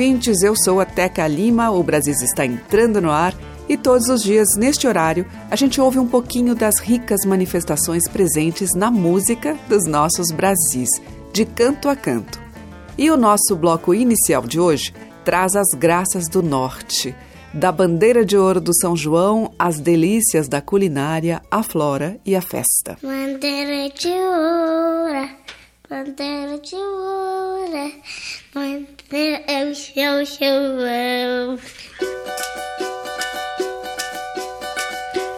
Ouvintes. Eu sou a Teca Lima. O Brasil está entrando no ar e todos os dias, neste horário, a gente ouve um pouquinho das ricas manifestações presentes na música dos nossos Brasis, de canto a canto. E o nosso bloco inicial de hoje traz as graças do Norte. Da bandeira de ouro do São João, às delícias da culinária, a flora e a festa. Bandeira de ouro, bandeira de ouro, bandeira é o seu João.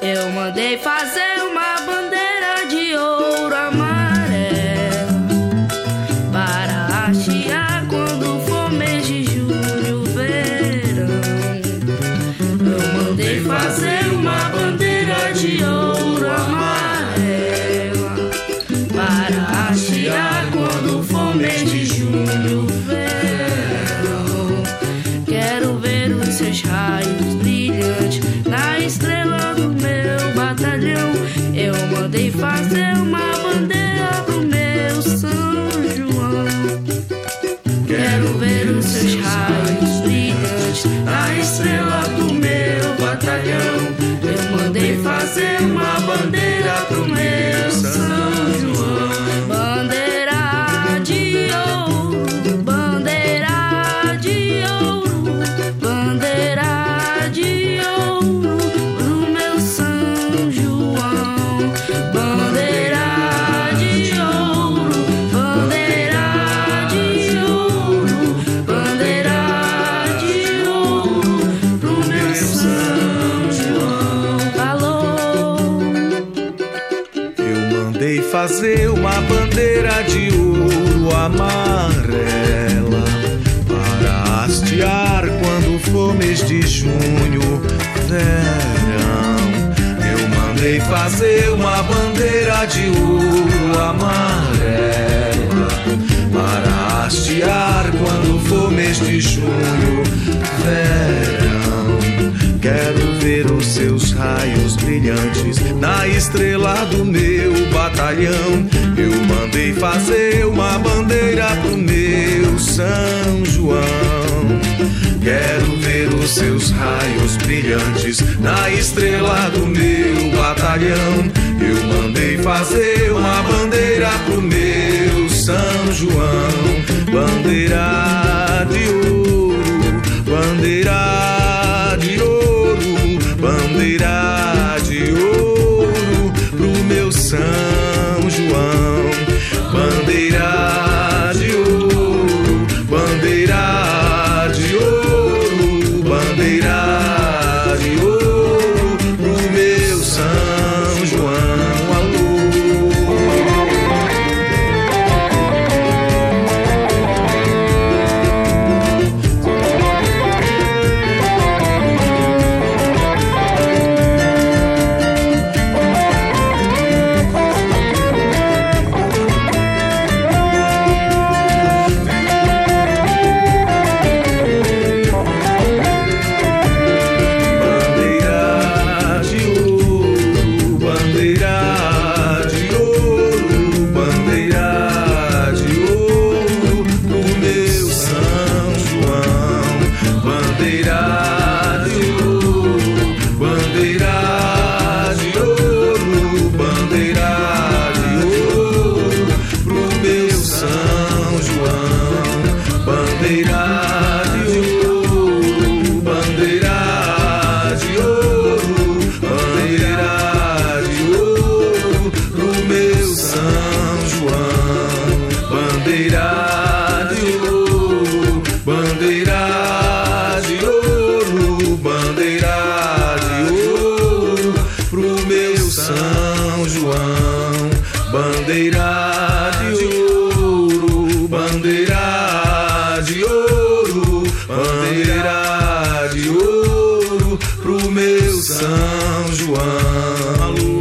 Eu mandei fazer uma bandeira fazer uma bandeira de ouro amarela para hastear quando for mês de junho, verão. Quero ver os seus raios brilhantes na estrela do meu batalhão. Eu mandei fazer uma bandeira pro meu São João. Quero ver os seus raios brilhantes na estrela do meu batalhão. Eu mandei fazer uma bandeira pro meu São João. Bandeira pro meu São João.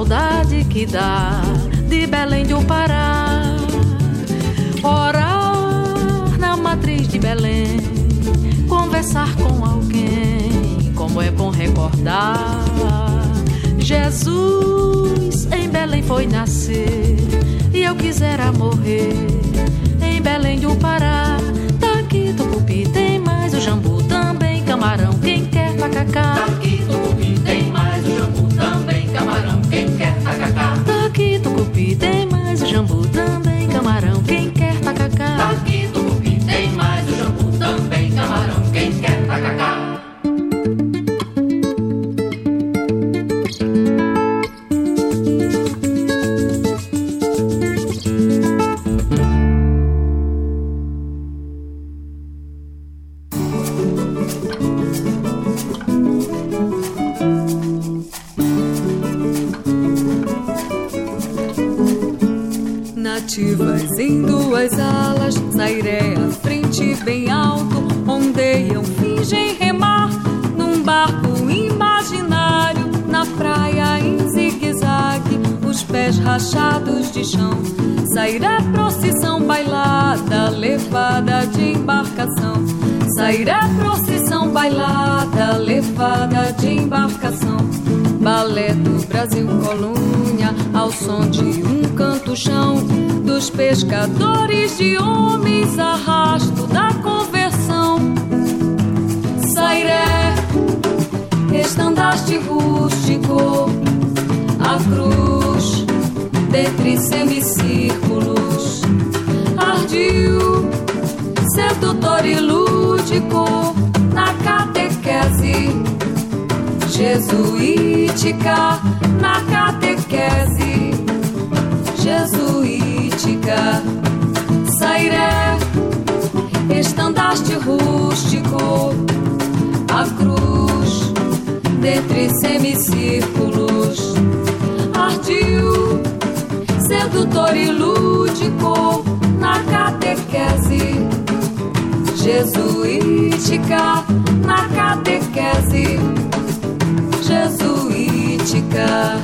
Saudade que dá de Belém do Pará. Orar na matriz de Belém, conversar com alguém, como é bom recordar. Jesus em Belém foi nascer e eu quisera morrer em Belém do Pará. Tá aqui tucupi, tem mais o jambu, também camarão. Quem quer tacacá? Tá tem mais jambu, também bailada, levada de embarcação. Balé do Brasil Colônia, ao som de um canto-chão dos pescadores de homens, arrasto da conversão. Sairé, estandarte rústico, a cruz, dentre semicírculos, ardiu, sedutor e lúdico, catequese. Jesuítica na catequese. Jesuítica sairé estandarte rústico. A cruz dentre semicírculos ardiu sedutor e lúdico na catequese. Jesuítica catequese jesuítica.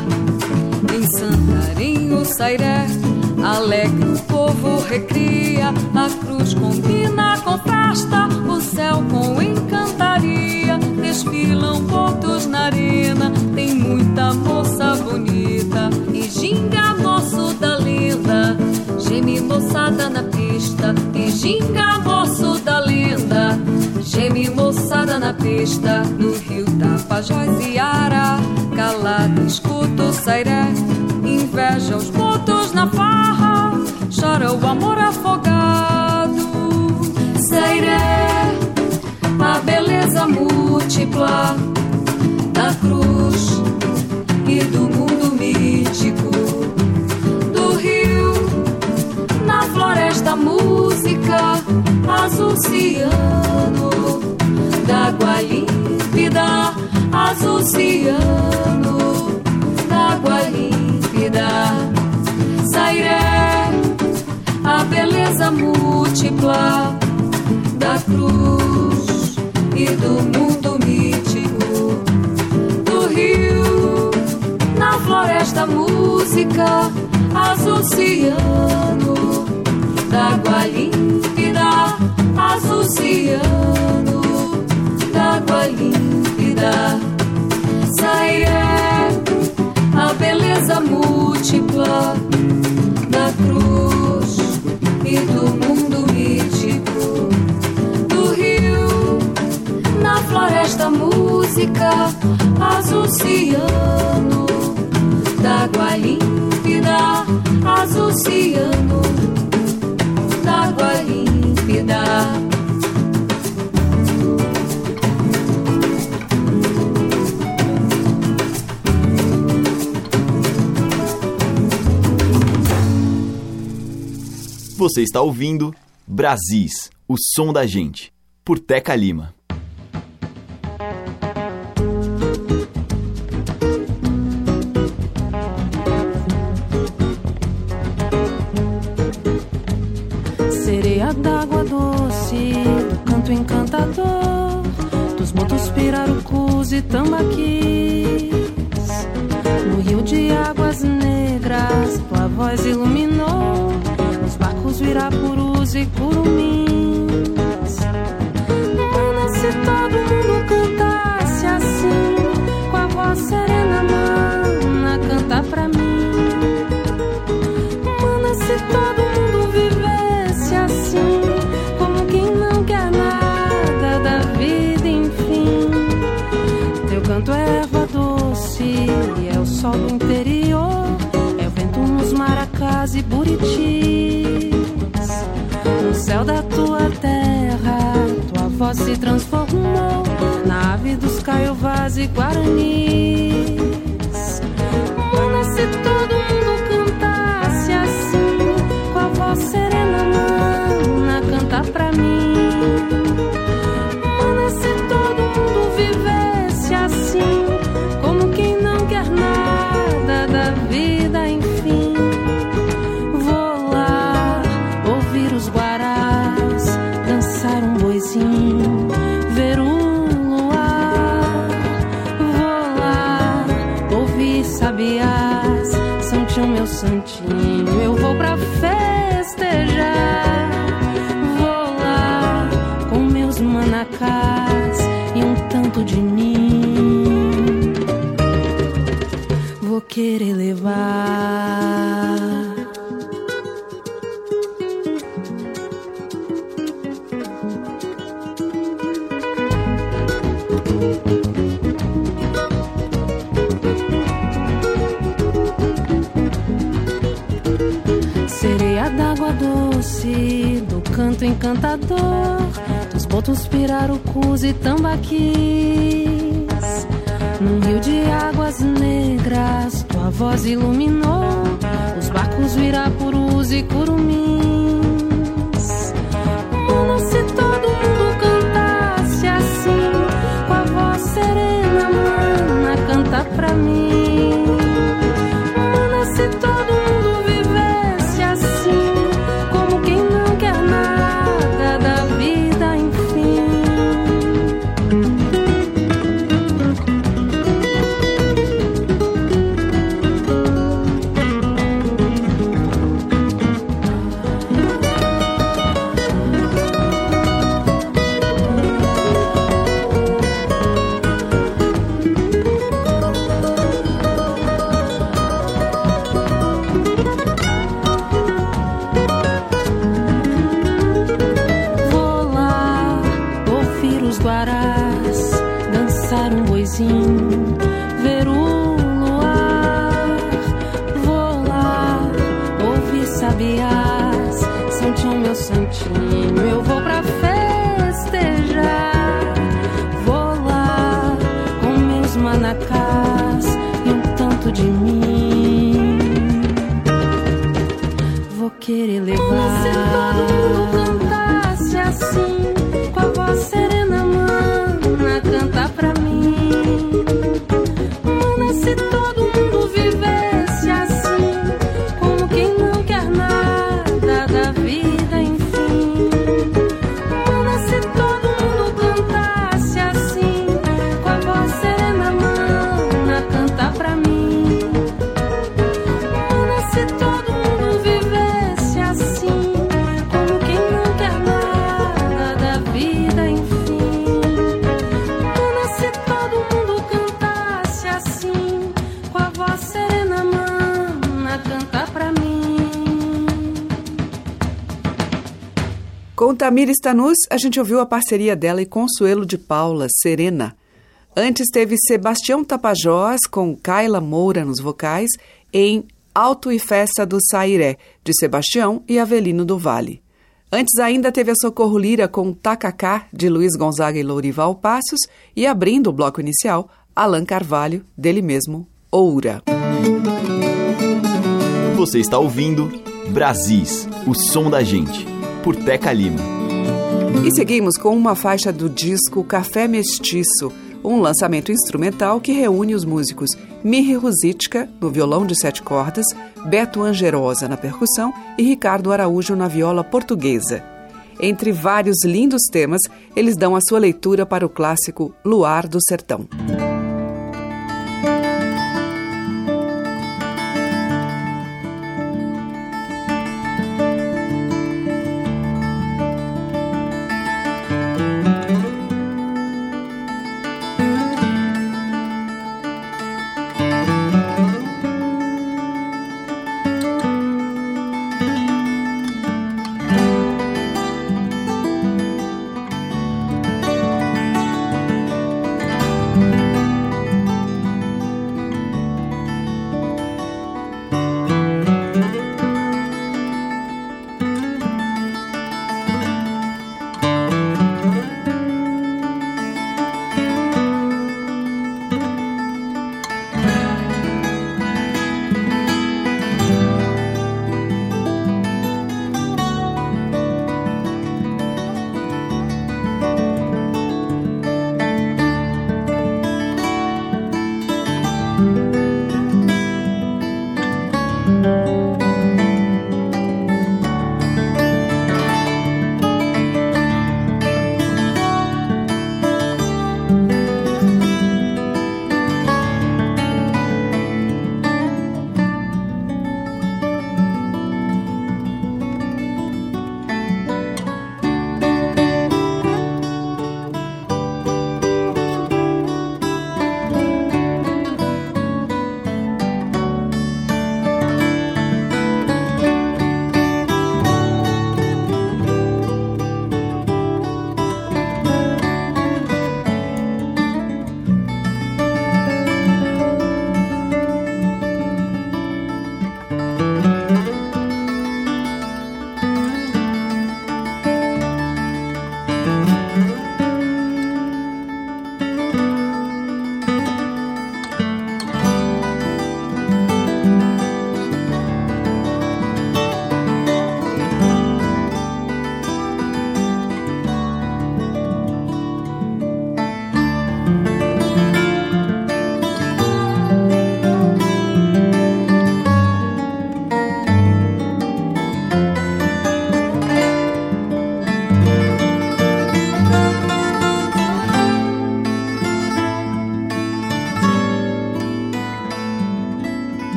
Em Santarinho, Sairé, alegre o povo recria. A cruz combina com festa, o céu com encantaria. Desfilam botos na arena, tem muita moça bonita. E ginga moço da lenda, geme moçada na pista. E ginga moço da lenda. Dança na pista, no rio Tapajós e Ara. Calado, escuta o sairé, inveja os pontos na farra, chora o amor afogado. Sairé, a beleza múltipla da cruz e do mundo mítico do rio, na floresta música azul ciano, d'água límpida, azul ciano, d'água límpida. Sairé, a beleza múltipla floresta música azul d'água límpida, azul d'água límpida. Você está ouvindo Brasis, o som da gente, por Teca Lima. Pirarucus e tambaquis. No rio de águas negras, tua voz iluminou os barcos virapurus e curumins. Sol do interior, é o vento nos maracás e buritis. No céu da tua terra, tua voz se transformou na ave dos caiovás e guaranis. Mana, se todo mundo cantasse assim, com a voz serena, mana, canta pra mim. Sereia d'água doce, do canto encantador, dos botos pirarucus e tambaquis. Num rio de águas negras, voz iluminou os barcos virapurus e curumins. Mana, se todo mundo cantasse assim, com a voz serena, mana, canta pra mim. Tamir Stanus, a gente ouviu a parceria dela e Consuelo de Paula, Serena. Antes teve Sebastião Tapajós com Kaila Moura nos vocais em Alto e Festa do Sairé, de Sebastião e Avelino do Vale. Antes ainda teve a Socorro Lira com Tacacá, de Luiz Gonzaga e Lourival Passos, e abrindo o bloco inicial, Alan Carvalho, dele mesmo, Oura. Você está ouvindo Brasis, o som da gente, por Teca Lima. E seguimos com uma faixa do disco Café Mestiço, um lançamento instrumental que reúne os músicos Mihi Ruzitka, no violão de sete cordas, Beto Angerosa na percussão e Ricardo Araújo na viola portuguesa. Entre vários lindos temas, eles dão a sua leitura para o clássico Luar do Sertão.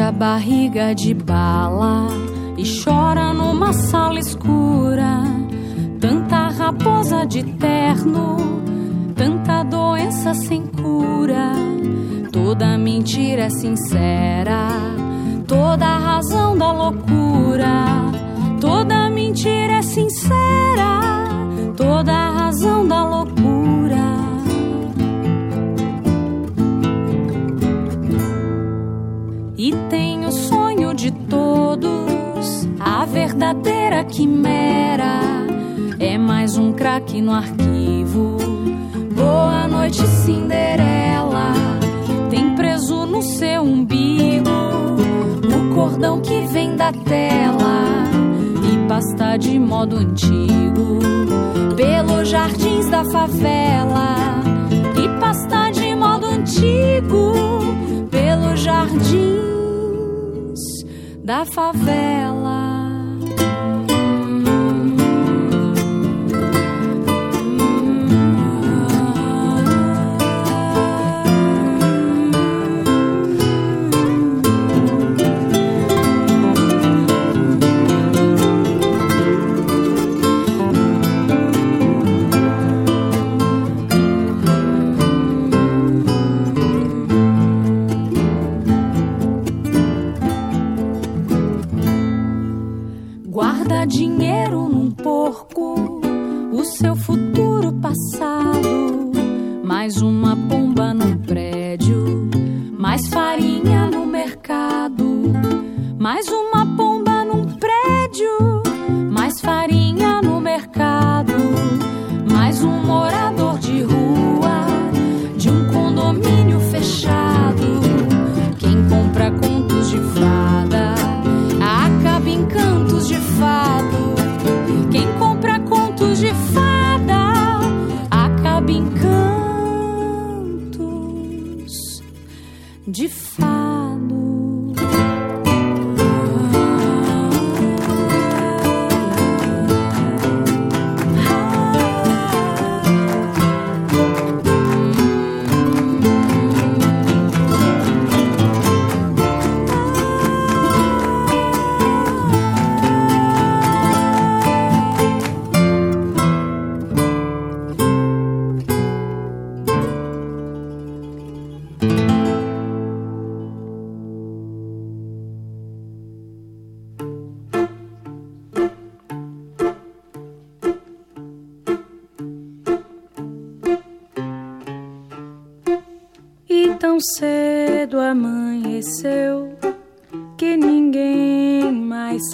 A barriga de bala e chora numa sala escura. Tanta raposa de terno, tanta doença sem cura. Toda mentira é sincera, toda razão da loucura. Toda mentira é sincera, quimera. É mais um craque no arquivo. Boa noite, Cinderela. Tem preso no seu umbigo o cordão que vem da tela e pasta de modo antigo pelos jardins da favela e pasta de modo antigo pelos jardins da favela. Num porco, o seu futuro passado. Mais uma pomba num prédio, mais farinha no mercado. Mais uma de fado.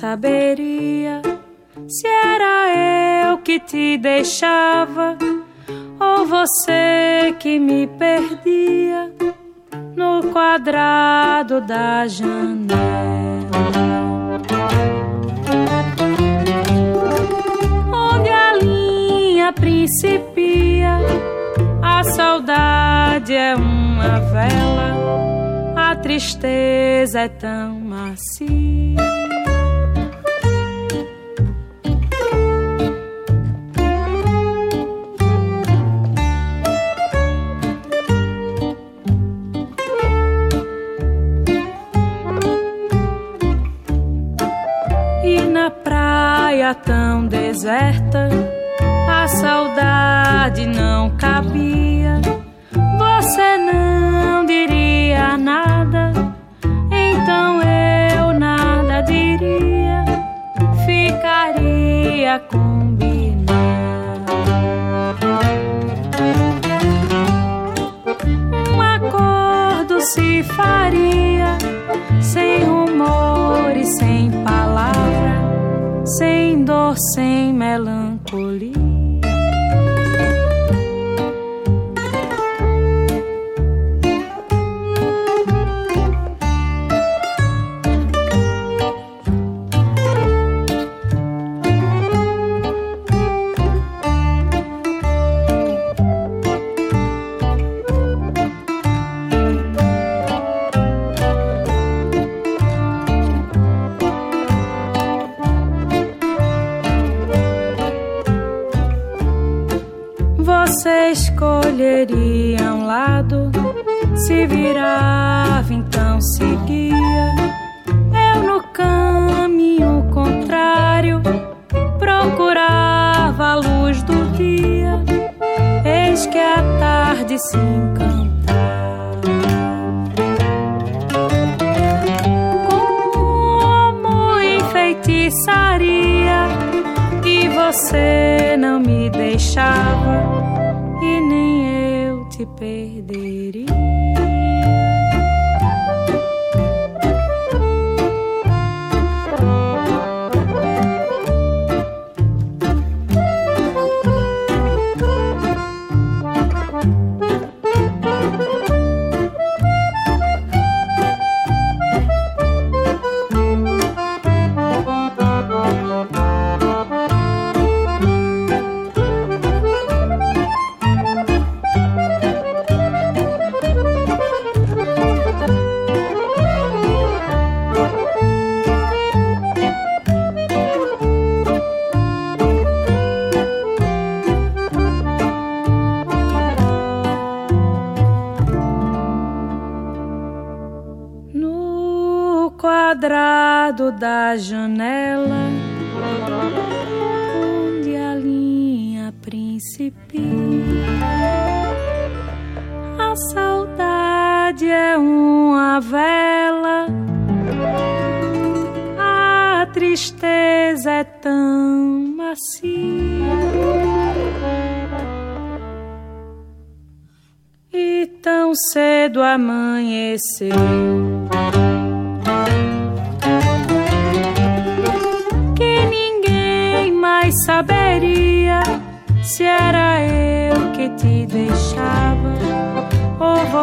Saberia se era eu que te deixava ou você que me perdia no quadrado da janela. Onde a linha principia, a saudade é uma vela, a tristeza é tão macia. Deserta, a saudade não cabia. Você não diria nada, então eu nada diria. Ficaria combinado. Sem Que a tarde se encantava. Como enfeitiçaria e você não me deixava e nem eu te perderia.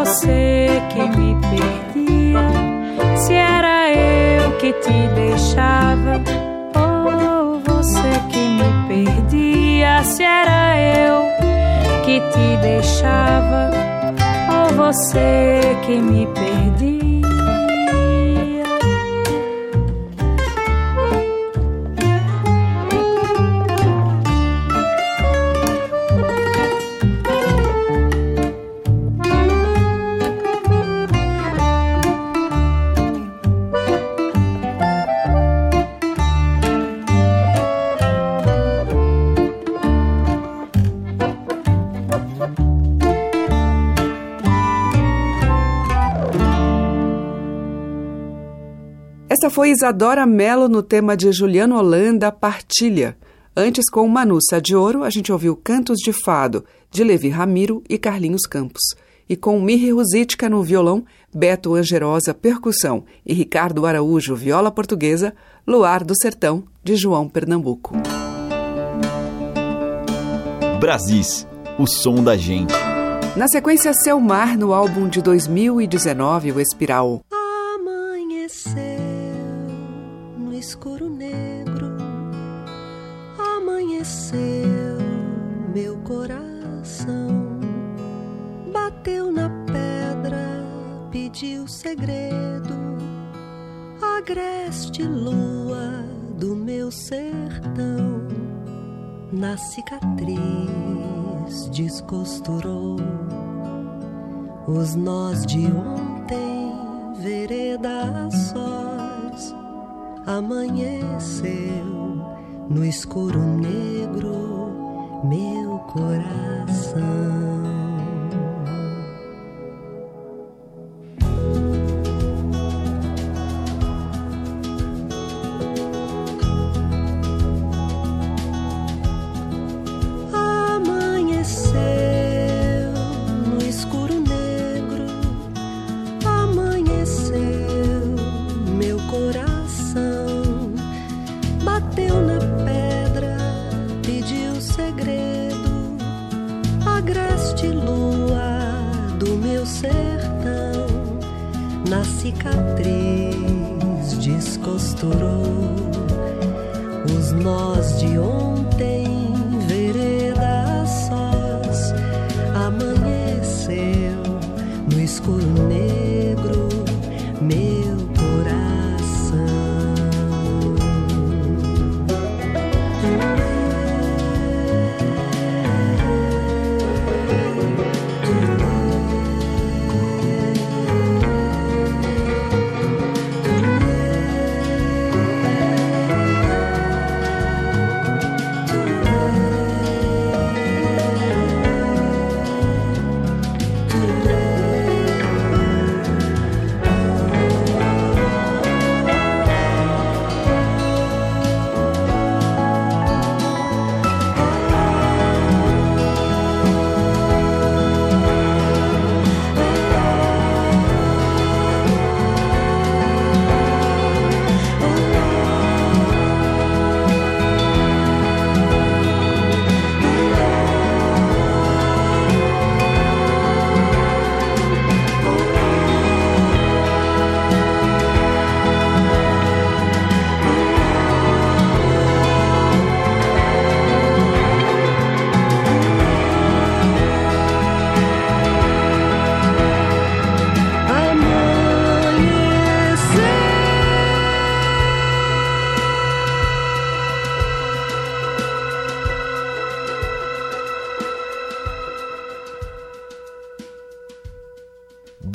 Você que me perdia. Se era eu que te deixava ou você que me perdia. Se era eu que te deixava ou você que me perdia. Foi Isadora Mello no tema de Juliano Holanda, Partilha. Antes, com Manuça de Ouro, a gente ouviu Cantos de Fado, de Levi Ramiro e Carlinhos Campos. E com Mirre Rosítica no violão, Beto Angerosa, percussão e Ricardo Araújo, viola portuguesa, Luar do Sertão, de João Pernambuco. Brasis, o som da gente. Na sequência, Seu Mar, no álbum de 2019, O Espiral. Segredo agreste lua do meu sertão na cicatriz descosturou os nós de ontem vereda sós amanheceu no escuro negro meu coração.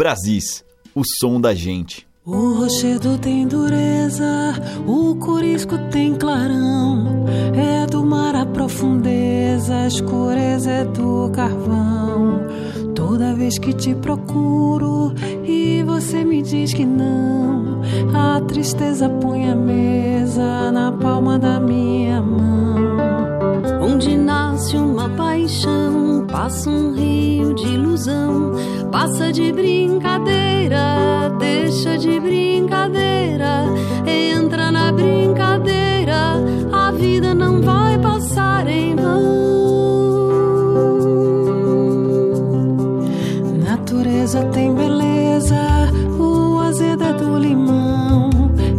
Brasis, o som da gente. O rochedo tem dureza, o corisco tem clarão. É do mar a profundeza, a escureza é do carvão. Toda vez que te procuro e você me diz que não, a tristeza põe a mesa na palma da minha mão. Onde nasce uma paixão, passa um rio de ilusão, passa de brincadeira, deixa de brincadeira, entra na brincadeira, a vida não vai passar em vão. Natureza tem beleza, o azedo é do limão,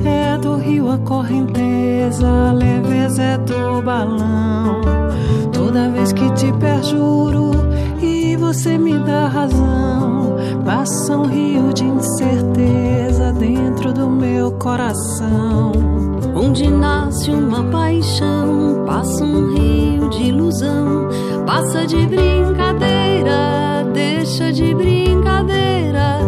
é do rio a correnteza, a leveza é do balão. Toda vez que te perjuro e você me dá razão, passa um rio de incerteza dentro do meu coração. Onde nasce uma paixão, passa um rio de ilusão, passa de brincadeira, deixa de brincadeira,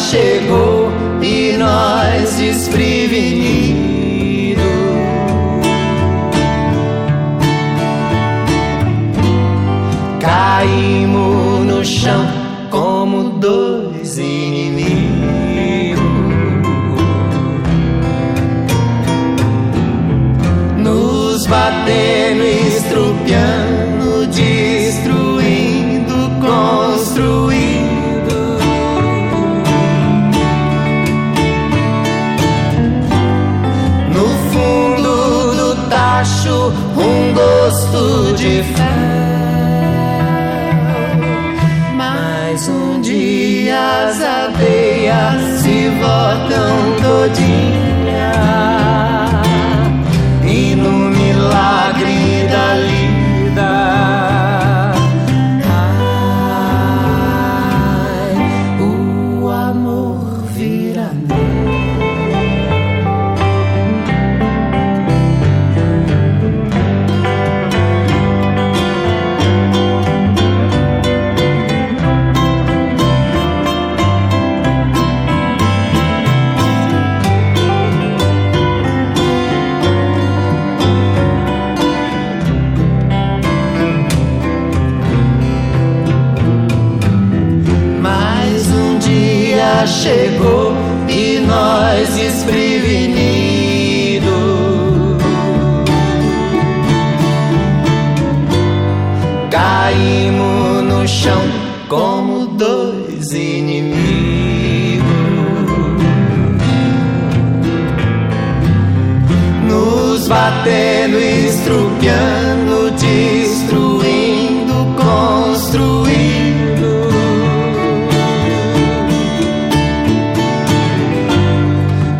chegou e nós desprevenidos. Dois inimigos, nos batendo, estrupiando, destruindo, construindo.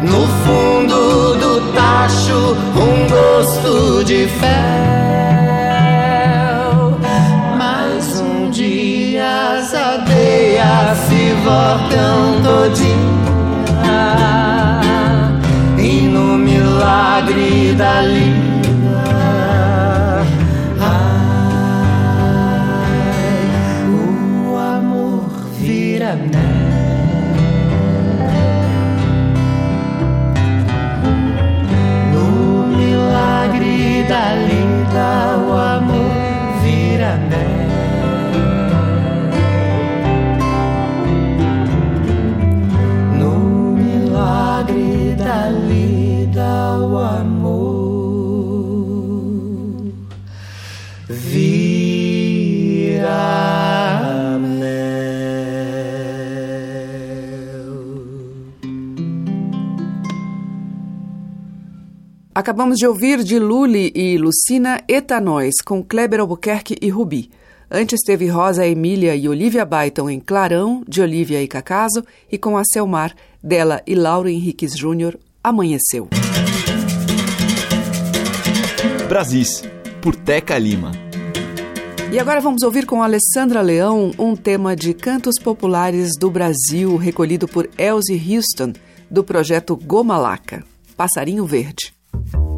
No fundo do tacho, um gosto de fé. voltam todinha e no milagre da. Acabamos de ouvir de Luli e Lucina Etanóis, com Kleber Albuquerque e Rubi. Antes teve Rosa Emília e Olivia Baiton em Clarão, de Olivia e Cacaso, e com a Selmar, dela e Lauro Henriques Júnior, Amanheceu. Brasis, por Teca Lima. E agora vamos ouvir com Alessandra Leão um tema de cantos populares do Brasil, recolhido por Elsie Houston, do projeto Gomalaca, Passarinho Verde. Thank you.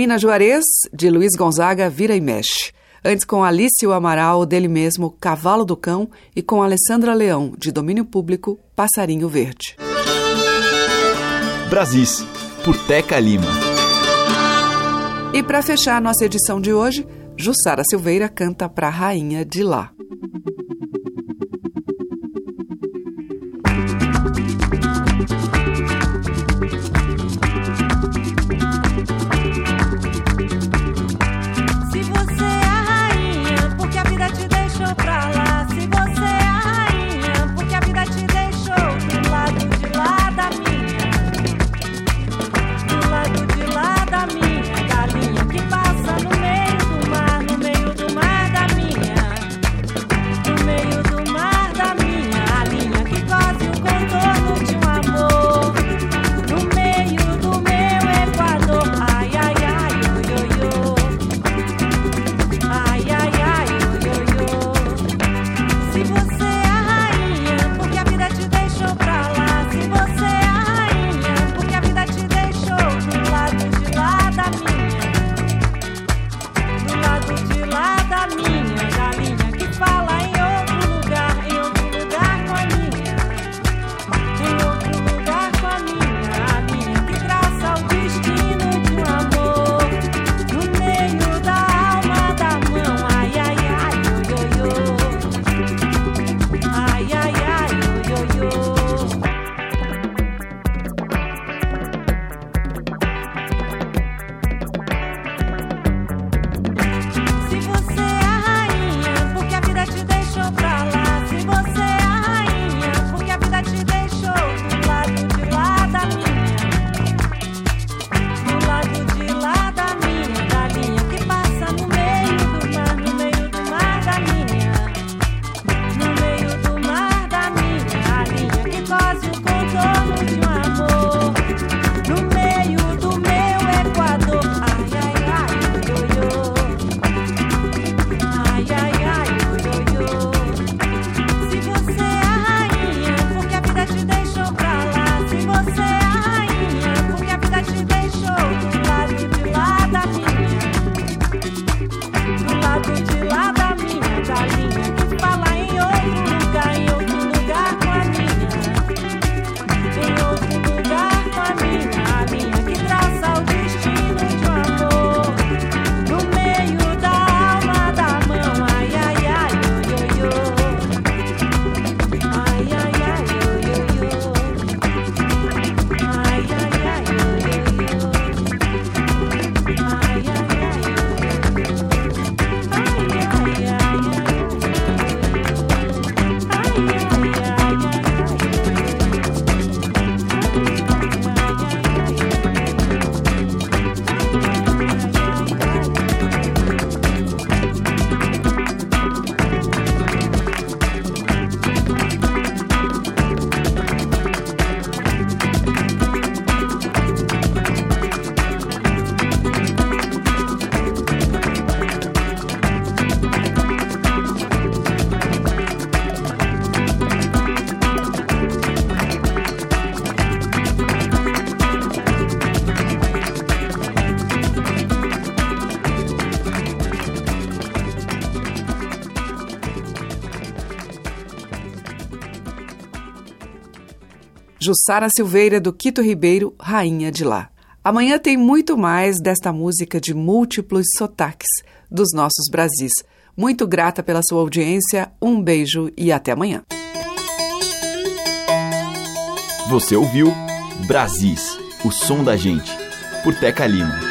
Mina Juarez, de Luiz Gonzaga, Vira e Mexe. Antes com Alício Amaral, dele mesmo, Cavalo do Cão, e com Alessandra Leão, de domínio público, Passarinho Verde. Brasis, por Teca Lima. E para fechar nossa edição de hoje, Jussara Silveira canta para Rainha de Lá. Jussara Silveira do Quito Ribeiro, Rainha de Lá. Amanhã tem muito mais desta música de múltiplos sotaques dos nossos Brasis. Muito grata pela sua audiência, um beijo e até amanhã. Você ouviu Brasis, o som da gente, por Teca Lima.